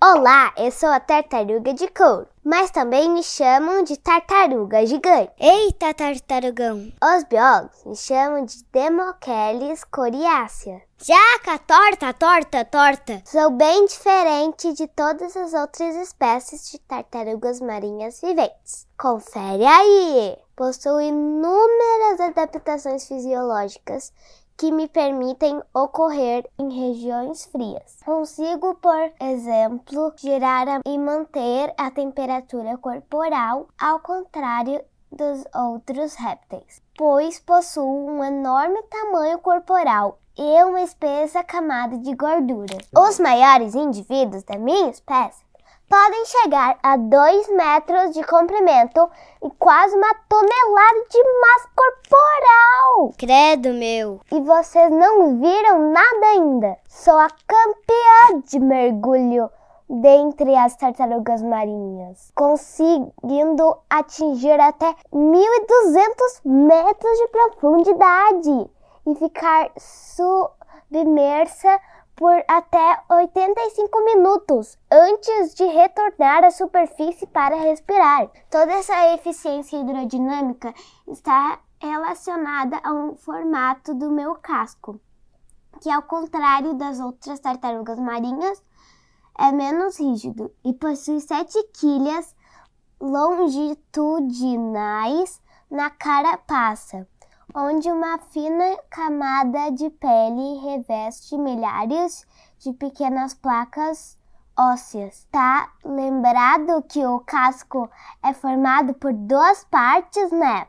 Olá, eu sou a tartaruga de couro, mas também me chamam de tartaruga gigante. Eita, tartarugão! Os biólogos me chamam de Democheles coriácea. Jaca, torta, torta, torta! Sou bem diferente de todas as outras espécies de tartarugas marinhas viventes. Confere aí! Possui inúmeras adaptações fisiológicas que me permitem ocorrer em regiões frias. Consigo, por exemplo, girar e manter a temperatura corporal, ao contrário dos outros répteis, pois possuo um enorme tamanho corporal e uma espessa camada de gordura. Os maiores indivíduos da minha espécie podem chegar a 2 metros de comprimento e quase uma tonelada de massa corporal. Credo, meu! E vocês não viram nada ainda. Sou a campeã de mergulho dentre as tartarugas marinhas, conseguindo atingir até 1.200 metros de profundidade e ficar submersa por até 85 minutos antes de retornar à superfície para respirar. Toda essa eficiência hidrodinâmica está relacionada ao formato do meu casco, que ao contrário das outras tartarugas marinhas, é menos rígido e possui sete quilhas longitudinais na carapaça onde uma fina camada de pele reveste milhares de pequenas placas ósseas. Tá lembrado que o casco é formado por duas partes, né?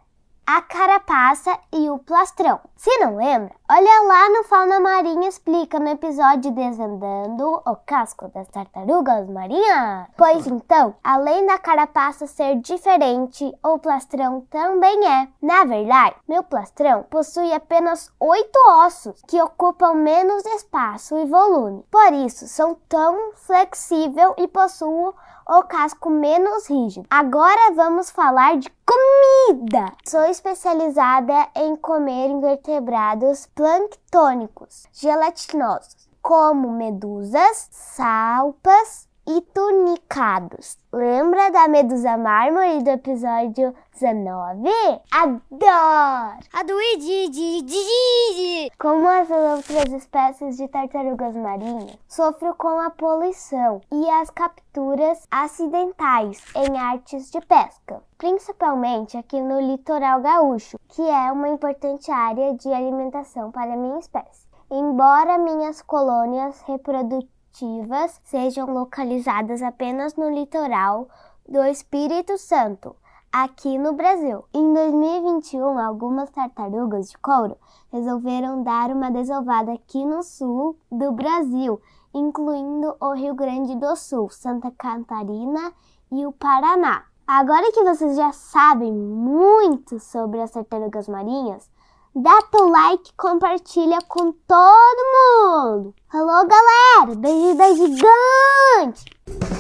A carapaça e o plastrão. Se não lembra, olha lá no Fauna Marinha explica no episódio Desvendando o casco das tartarugas marinhas. Pois então, além da carapaça ser diferente, o plastrão também é. Na verdade, meu plastrão possui apenas oito ossos que ocupam menos espaço e volume. Por isso, são tão flexível e possuem o casco menos rígido. Agora vamos falar de comida. Sou especializada em comer invertebrados planctônicos gelatinosos, como medusas, salpas tunicados. Lembra da medusa mármore do episódio 19? Adoro! A do Como as outras espécies de tartarugas marinhas, sofro com a poluição e as capturas acidentais em artes de pesca, principalmente aqui no litoral gaúcho, que é uma importante área de alimentação para minha espécie. Embora minhas colônias reprodutivas sejam localizadas apenas no litoral do Espírito Santo, aqui no Brasil. Em 2021, algumas tartarugas de couro resolveram dar uma desovada aqui no sul do Brasil, incluindo o Rio Grande do Sul, Santa Catarina e o Paraná. Agora que vocês já sabem muito sobre as tartarugas marinhas, dá teu like, compartilha com todo mundo. Falou, galera! Beijo da gigante!